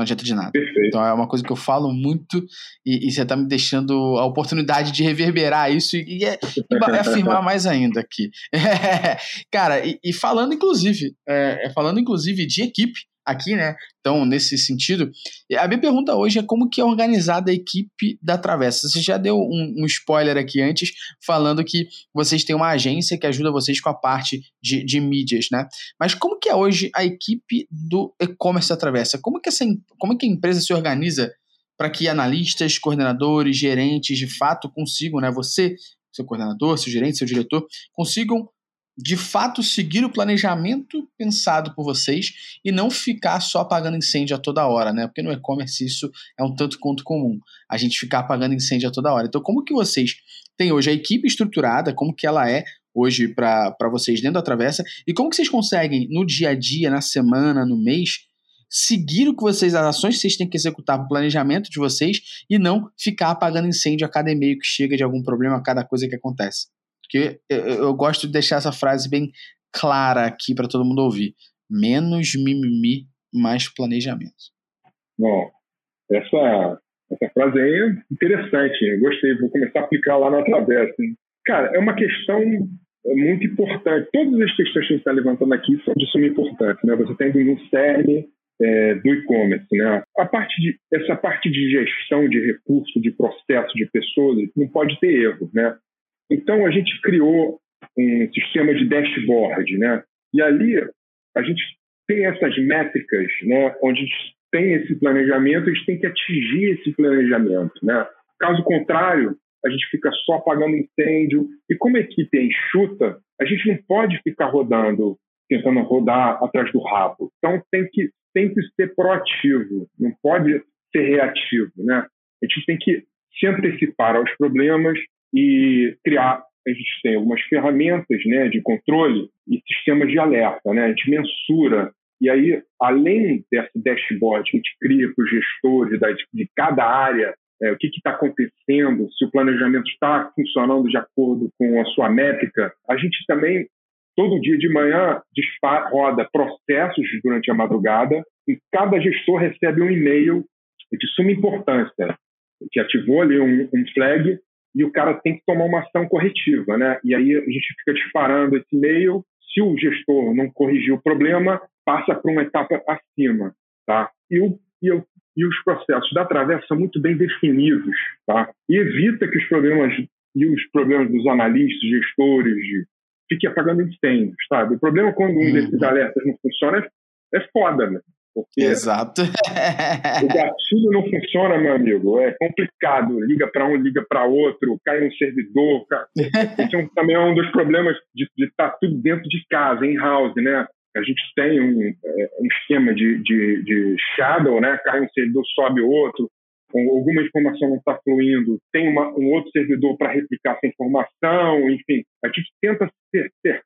não adianta de nada. Perfeito. Então é uma coisa que eu falo muito e, e você está me deixando a oportunidade de reverberar isso e, e, é, e afirmar mais ainda aqui. cara, e, falando inclusive, é, é, falando inclusive de equipe, aqui, né? Então, nesse sentido, a minha pergunta hoje é como que é organizada a equipe da Travessa. Você já deu um, um spoiler aqui antes, falando que vocês têm uma agência que ajuda vocês com a parte de, de mídias, né? Mas como que é hoje a equipe do e-commerce da Travessa? Como que, essa, como que a empresa se organiza para que analistas, coordenadores, gerentes, de fato consigam, né? Você, seu coordenador, seu gerente, seu diretor, consigam de fato seguir o planejamento pensado por vocês e não ficar só apagando incêndio a toda hora, né? Porque no e-commerce isso é um tanto quanto comum, a gente ficar apagando incêndio a toda hora. Então, como que vocês têm hoje a equipe estruturada, como que ela é hoje para vocês dentro da Travessa e como que vocês conseguem no dia a dia, na semana, no mês, seguir o que vocês, as ações que vocês têm que executar para o planejamento de vocês e não ficar apagando incêndio a cada e-mail que chega de algum problema, a cada coisa que acontece. Porque eu, gosto de deixar essa frase bem clara aqui para todo mundo ouvir. Menos mimimi, mais planejamento. Bom, essa, essa frase aí é interessante. Eu gostei, vou começar a aplicar lá na travessa. Hein? Cara, é uma questão muito importante. Todas as questões que a gente está levantando aqui são de suma importância. Né? Você tem um cerne é, do e-commerce. Né? A parte de, essa parte de gestão de recursos, de processo, de pessoas, não pode ter erro. Né? Então, a gente criou um sistema de dashboard, né? E ali a gente tem essas métricas, né? Onde a gente tem esse planejamento, a gente tem que atingir esse planejamento, né? Caso contrário, a gente fica só apagando incêndio. E como a equipe é enxuta, a gente não pode ficar rodando, tentando rodar atrás do rabo. Então tem que sempre ser proativo, não pode ser reativo, né? A gente tem que se antecipar aos problemas e criar a gente tem algumas ferramentas né, de controle e sistemas de alerta. Né? A gente mensura. E aí, além desse dashboard que a gente cria para os gestores de cada área, é, o que está acontecendo, se o planejamento está funcionando de acordo com a sua métrica, a gente também, todo dia de manhã, dispara, roda processos durante a madrugada e cada gestor recebe um e-mail de suma importância, que ativou ali um, um flag e o cara tem que tomar uma ação corretiva, né? E aí a gente fica disparando esse e-mail. Se o gestor não corrigir o problema, passa para uma etapa acima, tá? E, o, e, o, e os processos da travessa são muito bem definidos, tá? E evita que os problemas e os problemas dos analistas, gestores, fiquem apagando incêndios, sabe? O problema quando um desses uhum. alertas não funciona é, é foda, né? Porque Exato. o gatilho não funciona, meu amigo. É complicado. Liga para um, liga para outro, cai um servidor. Cai... Esse é também é um dos problemas de estar tá tudo dentro de casa, em house, né? A gente tem um, é, um esquema de, de, de shadow, né? Cai um servidor, sobe outro alguma informação não está fluindo, tem uma, um outro servidor para replicar essa informação, enfim, a gente tenta cercar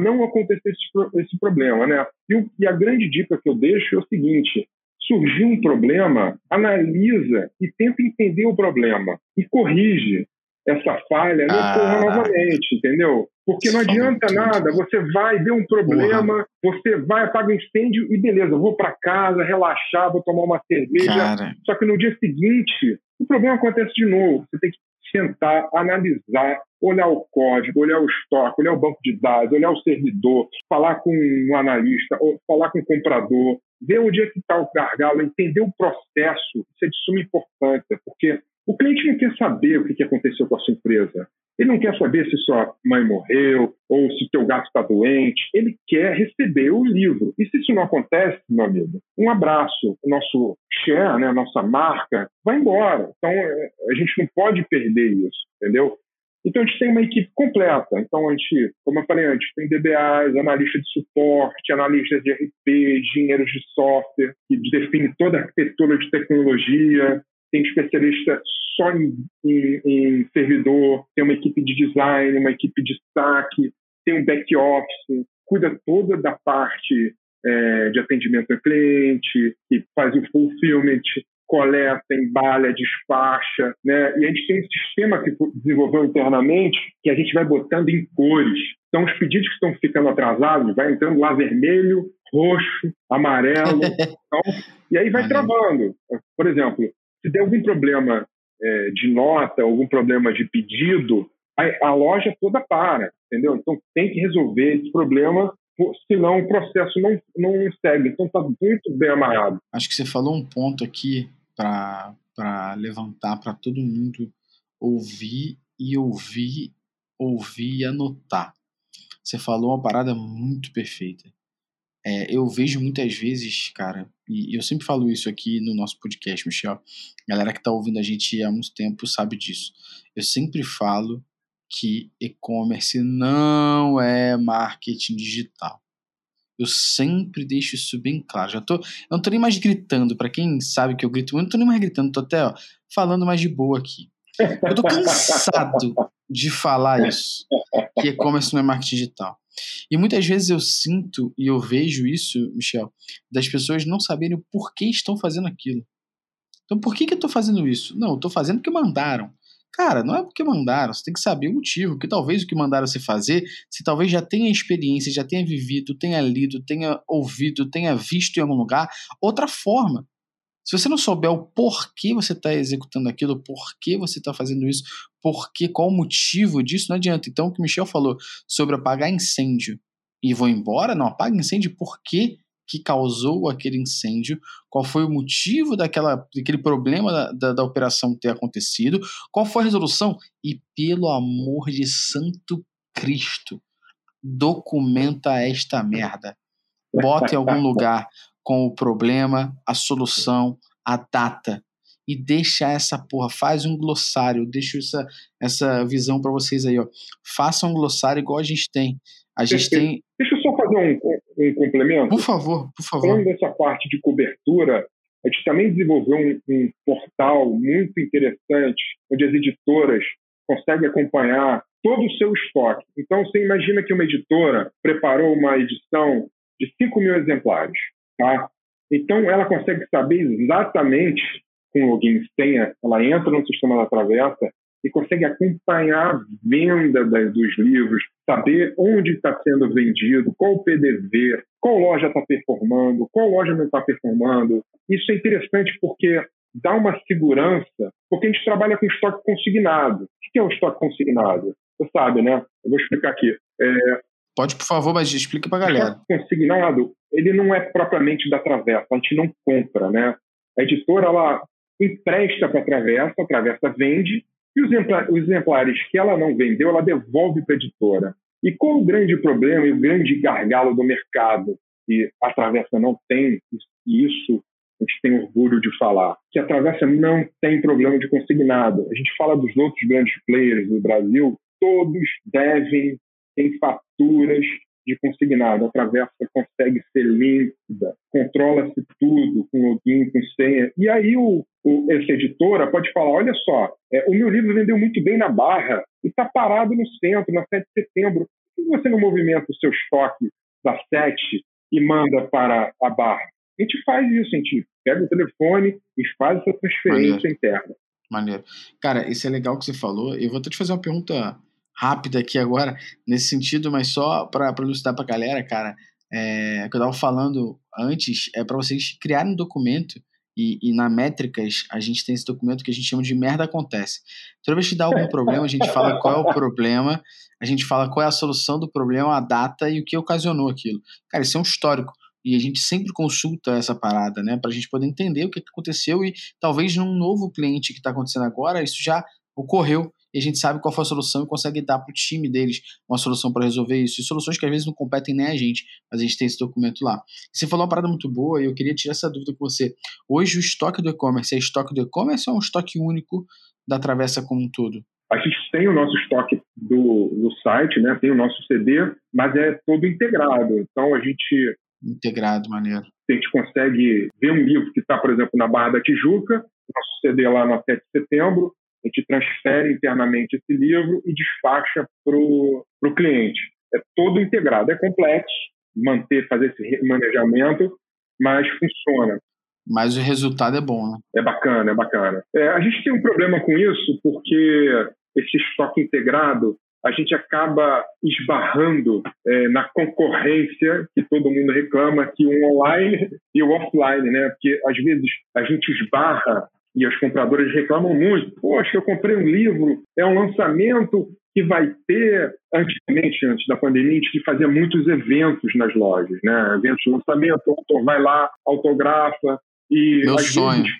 para não acontecer esse, esse problema, né? E, o, e, a grande dica que eu deixo é o seguinte: surgiu um problema, analisa e tenta entender o problema e corrige essa falha não ah. ocorra novamente, entendeu? Porque não adianta nada, você vai, ver um problema, você vai, apaga o incêndio e beleza, vou para casa, relaxar, vou tomar uma cerveja. Cara. Só que no dia seguinte, o problema acontece de novo. Você tem que sentar, analisar, olhar o código, olhar o estoque, olhar o banco de dados, olhar o servidor, falar com um analista, falar com o comprador, ver onde é que está o gargalo, entender o processo. Isso é de suma importância, porque o cliente não quer saber o que aconteceu com a sua empresa. Ele não quer saber se sua mãe morreu ou se teu gato está doente. Ele quer receber o livro. E se isso não acontece, meu amigo, um abraço. O nosso share, né, a nossa marca, vai embora. Então, é, a gente não pode perder isso, entendeu? Então, a gente tem uma equipe completa. Então, a gente, como eu falei antes, tem DBAs, analistas de suporte, analistas de RP, engenheiros de software, que define toda a arquitetura de tecnologia, tem especialista só em, em, em, servidor, tem uma equipe de design, uma equipe de saque, tem um back office, cuida toda da parte é, de atendimento ao cliente, que faz o fulfillment, coleta, embalha, despacha, né? E a gente tem um sistema que desenvolveu internamente que a gente vai botando em cores. Então, os pedidos que estão ficando atrasados, vai entrando lá vermelho, roxo, amarelo, então, e aí vai travando. Por exemplo, se der algum problema é, de nota, algum problema de pedido, a, a, loja toda para, entendeu? Então tem que resolver esse problema senão o processo não, não segue. Então está muito bem amarrado. Acho que você falou um ponto aqui para levantar para todo mundo ouvir e ouvir, ouvir e anotar. Você falou uma parada muito perfeita. É, eu vejo muitas vezes, cara, e eu sempre falo isso aqui no nosso podcast, Michel. Galera que tá ouvindo a gente há muito tempo sabe disso. Eu sempre falo que e-commerce não é marketing digital. Eu sempre deixo isso bem claro. Já tô, eu não tô nem mais gritando. Para quem sabe que eu grito, eu não tô nem mais gritando, tô até ó, falando mais de boa aqui. Eu tô cansado de falar isso, que e-commerce não é marketing digital. E muitas vezes eu sinto e eu vejo isso, Michel, das pessoas não saberem o porquê estão fazendo aquilo. Então, por que, que eu estou fazendo isso? Não, eu estou fazendo porque mandaram. Cara, não é porque mandaram, você tem que saber o motivo, que talvez o que mandaram você fazer, você talvez já tenha experiência, já tenha vivido, tenha lido, tenha ouvido, tenha visto em algum lugar, outra forma. Se você não souber o porquê você está executando aquilo, porquê você está fazendo isso, porquê, qual o motivo disso, não adianta. Então, o que o Michel falou sobre apagar incêndio e vou embora, não, apaga incêndio, por que que causou aquele incêndio, qual foi o motivo daquela, daquele problema da, da, da, operação ter acontecido, qual foi a resolução e, pelo amor de Santo Cristo, documenta esta merda. Bota em algum lugar com o problema, a solução, a data. E deixa essa porra, faz um glossário, deixa essa, essa visão para vocês aí, ó. Faça um glossário igual a gente tem. A gente tem. Deixa eu só fazer um, um complemento. Por favor, por favor. Falando dessa parte de cobertura, a gente também desenvolveu um, um portal muito interessante, onde as editoras conseguem acompanhar todo o seu estoque. Então, você imagina que uma editora preparou uma edição de 5 mil exemplares. Tá? Então, ela consegue saber exatamente, com login senha, ela entra no sistema da Travessa e consegue acompanhar a venda das, dos livros, saber onde está sendo vendido, qual o PDV, qual loja está performando, qual loja não está performando. Isso é interessante porque dá uma segurança, porque a gente trabalha com estoque consignado. O que é o estoque consignado? Você sabe, né? Eu vou explicar aqui. É, Pode, por favor, mas explica para a galera. O consignado, ele não é propriamente da Travessa, a gente não compra, né? A editora, ela empresta para a Travessa, a Travessa vende, e os exemplares que ela não vendeu, ela devolve para a editora. E qual o grande problema e o grande gargalo do mercado que a Travessa não tem, e isso a gente tem orgulho de falar, que a Travessa não tem problema de consignado. A gente fala dos outros grandes players do Brasil, todos devem tem faturas de consignado. A travessa consegue ser límpida, controla-se tudo com login, com senha. E aí o, o, essa editora pode falar, olha só, é, o meu livro vendeu muito bem na Barra e está parado no centro, na 7 de setembro. Por que você não movimenta o seu estoque da 7 e manda para a Barra? A gente faz isso, a gente pega o telefone e faz essa transferência Maneiro. interna. Maneiro. Cara, isso é legal que você falou. Eu vou até te fazer uma pergunta rápida aqui agora, nesse sentido, mas só para elucidar para a galera, cara, é, que eu estava falando antes, é para vocês criarem um documento e, e, na métricas a gente tem esse documento que a gente chama de merda acontece. Toda vez que dá algum problema, a gente fala qual é o problema, a gente fala qual é a solução do problema, a data e o que ocasionou aquilo. Cara, isso é um histórico. E a gente sempre consulta essa parada, né? Para a gente poder entender o que aconteceu e talvez num novo cliente que está acontecendo agora, isso já ocorreu e a gente sabe qual foi a solução e consegue dar para o time deles uma solução para resolver isso. E soluções que às vezes não competem nem a gente, mas a gente tem esse documento lá. Você falou uma parada muito boa e eu queria tirar essa dúvida com você. Hoje o estoque do e-commerce é estoque do e-commerce ou é um estoque único da Travessa como um todo? A gente tem o nosso estoque do, do site, né? tem o nosso CD, mas é todo integrado. Então a gente. Integrado, maneiro. A gente consegue ver um livro que está, por exemplo, na Barra da Tijuca, nosso CD lá na 7 de setembro, a gente transfere internamente esse livro e despacha para o cliente. É todo integrado. É complexo manter, fazer esse manejamento, mas funciona. Mas o resultado é bom, né? É bacana, é bacana. É, a gente tem um problema com isso porque esse estoque integrado a gente acaba esbarrando é, na concorrência que todo mundo reclama que o online e o offline, né? Porque às vezes a gente esbarra e as compradoras reclamam muito. Poxa, eu comprei um livro, é um lançamento, que vai ter, antigamente, antes da pandemia, a gente fazia muitos eventos nas lojas, né? Eventos de lançamento, o autor vai lá, autografa e... Meu sonho, vezes...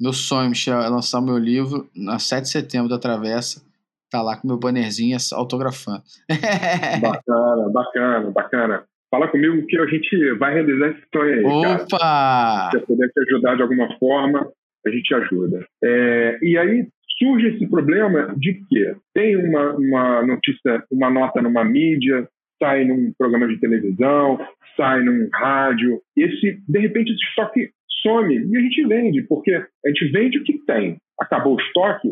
meu sonho, Michel, é lançar meu livro na 7 de setembro da Travessa, tá lá com meu bannerzinho autografando. bacana, bacana, bacana. Fala comigo que a gente vai realizar esse sonho aí, Opa! Cara. Se eu puder te ajudar de alguma forma, a gente ajuda. É, e aí surge esse problema de que tem uma, uma notícia, uma nota numa mídia, sai num programa de televisão, sai num rádio, e esse, de repente esse estoque some e a gente vende, porque a gente vende o que tem. Acabou o estoque,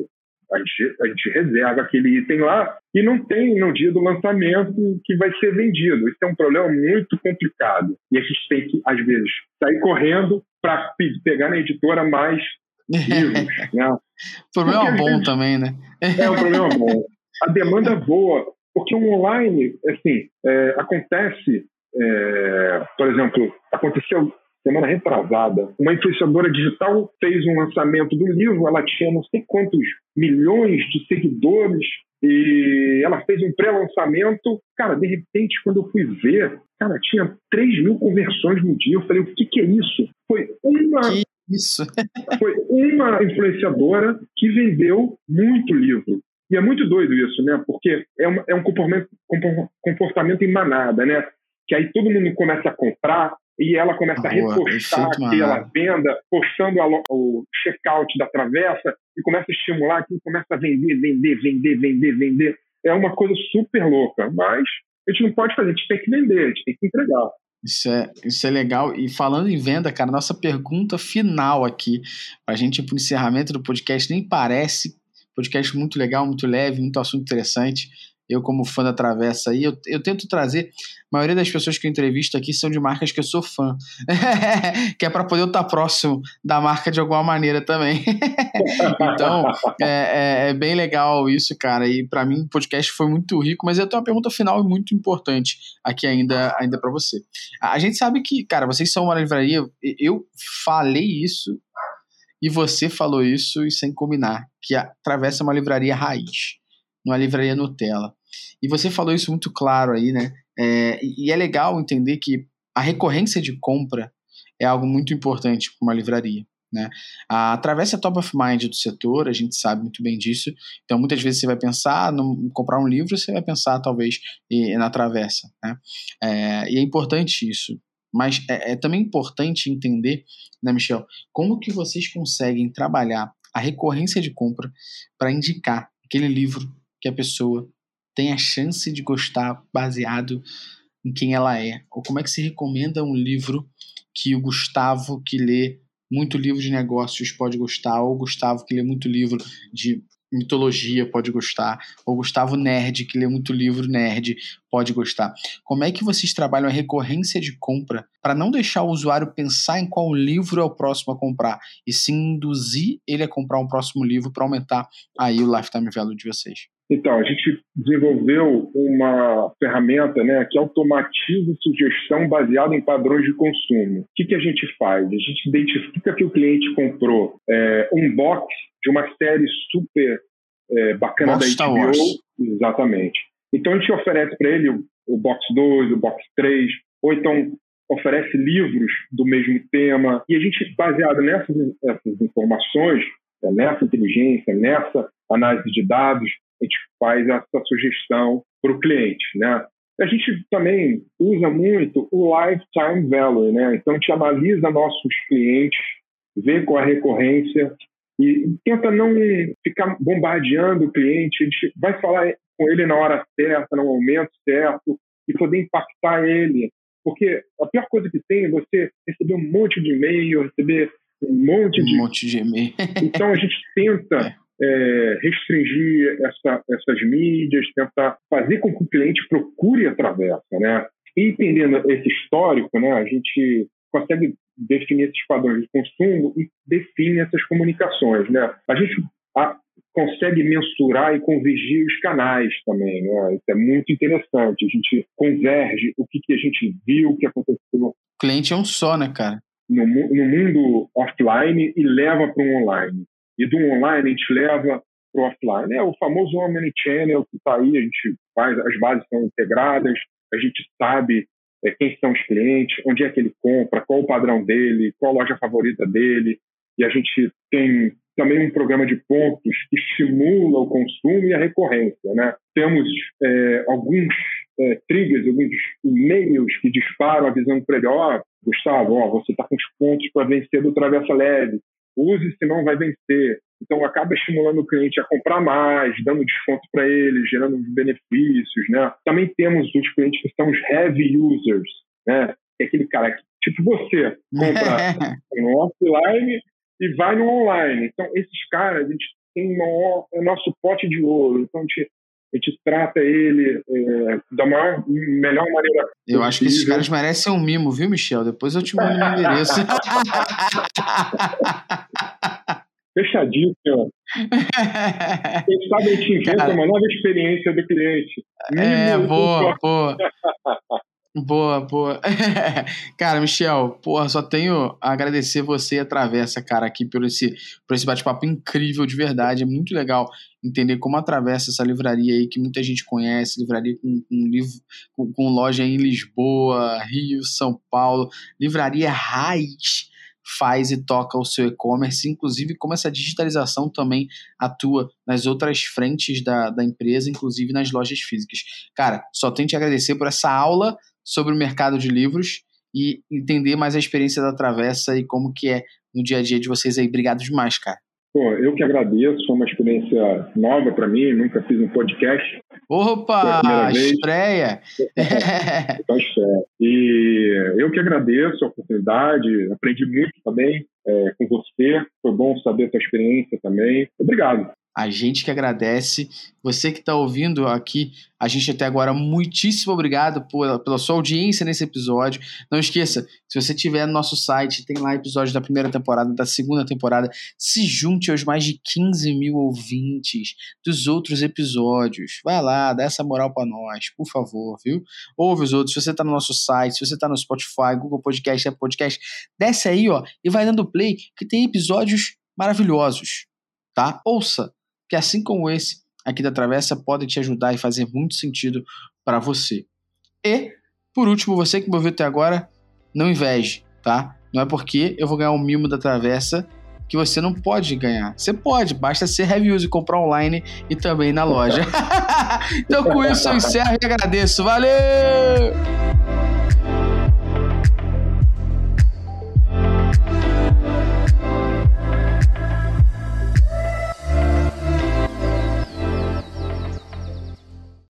a gente, a gente reserva aquele item lá e não tem no dia do lançamento que vai ser vendido. Isso é um problema muito complicado. E a gente tem que, às vezes, sair correndo para pegar na editora mais livros. né? problema porque, bom também, né? é um problema bom. A demanda é boa, porque o online, assim, é, acontece, é, por exemplo, aconteceu semana retrasada, uma influenciadora digital fez um lançamento do livro, ela tinha não sei quantos milhões de seguidores e ela fez um pré-lançamento. Cara, de repente, quando eu fui ver, cara, tinha 3 mil conversões no dia. Eu falei, o que, que é isso? Foi uma. Que isso? foi uma influenciadora que vendeu muito livro. E é muito doido isso, né? Porque é, uma, é um comportamento, comportamento em manada, né? Que aí todo mundo começa a comprar, e ela começa a repostar aquela venda, postando a, o checkout da travessa e começa a estimular aquilo, começa a vender, vender, vender, vender, vender. É uma coisa super louca, mas a gente não pode fazer, a gente tem que vender, a gente tem que entregar. Isso é, isso é legal. E falando em venda, cara, nossa pergunta final aqui, a gente para o encerramento do podcast, nem parece. Podcast muito legal, muito leve, muito assunto interessante eu como fã da Travessa aí, eu, eu tento trazer, a maioria das pessoas que eu entrevisto aqui são de marcas que eu sou fã, que é para poder estar próximo da marca de alguma maneira também. então, é, é, é, bem legal isso, cara, e para mim o podcast foi muito rico, mas eu tenho uma pergunta final e muito importante aqui ainda, ainda para você. A gente sabe que, cara, vocês são uma livraria, eu falei isso e você falou isso e sem combinar, que a Travessa é uma livraria raiz numa livraria Nutella. E você falou isso muito claro aí, né? É, e é legal entender que a recorrência de compra é algo muito importante para uma livraria. Né? A travessa top of mind do setor, a gente sabe muito bem disso. Então, muitas vezes você vai pensar em comprar um livro, você vai pensar talvez na travessa. Né? É, e é importante isso. Mas é, é, também importante entender, né, Michel, como que vocês conseguem trabalhar a recorrência de compra para indicar aquele livro que a pessoa tem a chance de gostar baseado em quem ela é? Ou como é que se recomenda um livro que o Gustavo, que lê muito livro de negócios, pode gostar, ou o Gustavo, que lê muito livro de mitologia pode gostar, ou Gustavo Nerd, que lê muito livro nerd, pode gostar. Como é que vocês trabalham a recorrência de compra para não deixar o usuário pensar em qual livro é o próximo a comprar, e sim induzir ele a comprar um próximo livro para aumentar aí o lifetime value de vocês? Então, a gente desenvolveu uma ferramenta né, que automatiza sugestão baseada em padrões de consumo. O que, que a gente faz? A gente identifica que o cliente comprou é, um box de uma série super é, bacana box da HBO. Exatamente. Então, a gente oferece para ele o, o box 2, o box 3, ou então oferece livros do mesmo tema. E a gente, baseado nessas, nessas informações, é, nessa inteligência, nessa análise de dados, a gente faz essa sugestão para o cliente, né? A gente também usa muito o lifetime value, né? Então a gente analisa nossos clientes, vê qual é a recorrência e tenta não ficar bombardeando o cliente. A gente vai falar com ele na hora certa, no momento certo e poder impactar ele, porque a pior coisa que tem é você receber um monte de e-mail, receber um monte de um monte de e-mail. então a gente tenta é restringir essa, essas mídias, tentar fazer com que o cliente procure a travessa, né? E entendendo esse histórico, né, a gente consegue definir esses padrões de consumo e define essas comunicações, né? A gente a, consegue mensurar e convergir os canais também, né? Isso é muito interessante. A gente converge o que, que a gente viu, o que aconteceu. O cliente é um só, né, cara? No, no mundo offline e leva para um online. E do online a gente leva o offline. É o famoso omnichannel que está aí, a gente faz, as bases são integradas, a gente sabe é, quem são os clientes, onde é que ele compra, qual o padrão dele, qual a loja favorita dele, e a gente tem também um programa de pontos que estimula o consumo e a recorrência. Né? Temos é, alguns é, triggers, alguns e-mails que disparam avisando para ele, ó, oh, Gustavo, ó, você está com os pontos para vencer do Travessa Leve, use, senão vai vencer. Então, acaba estimulando o cliente a comprar mais, dando desconto para ele, gerando benefícios. Né? Também temos os clientes que são os heavy users, né? que é aquele cara que, tipo você, compra no offline e vai no online. Então, esses caras, a gente tem o nosso pote de ouro. Então, a gente, a gente trata ele é, da maior, melhor maneira Eu acho que esses caras merecem um mimo, viu, Michel? Depois eu te mando meu endereço. Fechadíssimo. Quem sabe a gente inventa uma nova experiência do cliente. É, boa, boa. Boa, boa. cara, Michel, porra, só tenho a agradecer você e a Travessa, cara, aqui por esse, por esse bate-papo incrível de verdade. É muito legal entender como atravessa essa livraria aí que muita gente conhece, livraria com, com, com, com loja em Lisboa, Rio, São Paulo, livraria raiz faz e toca o seu e-commerce, inclusive como essa digitalização também atua nas outras frentes da, da empresa, inclusive nas lojas físicas. Cara, só tenho te agradecer por essa aula sobre o mercado de livros e entender mais a experiência da Travessa e como que é no dia a dia de vocês aí. Obrigado demais, cara. Pô, eu que agradeço, foi uma experiência nova para mim, nunca fiz um podcast. Opa, estreia! então, estreia. E eu que agradeço a oportunidade, aprendi muito também é, com você, foi bom saber a tua experiência também. Obrigado. A gente que agradece. Você que está ouvindo aqui, a gente até agora, muitíssimo obrigado por, pela sua audiência nesse episódio. Não esqueça, se você tiver no nosso site, tem lá episódios da primeira temporada, da segunda temporada. Se junte aos mais de 15 mil ouvintes dos outros episódios. Vai lá, dá essa moral para nós, por favor, viu? Ouve os outros. Se você está no nosso site, se você está no Spotify, Google Podcast, Apple Podcast, desce aí, ó, e vai dando play, que tem episódios maravilhosos, tá? Ouça que assim como esse aqui da Travessa pode te ajudar e fazer muito sentido para você. E, por último, você que me ouviu até agora, não inveje, tá? Não é porque eu vou ganhar um mimo da Travessa que você não pode ganhar. Você pode, basta ser reviews e comprar online e também na loja. então, com isso, eu encerro e agradeço. Valeu!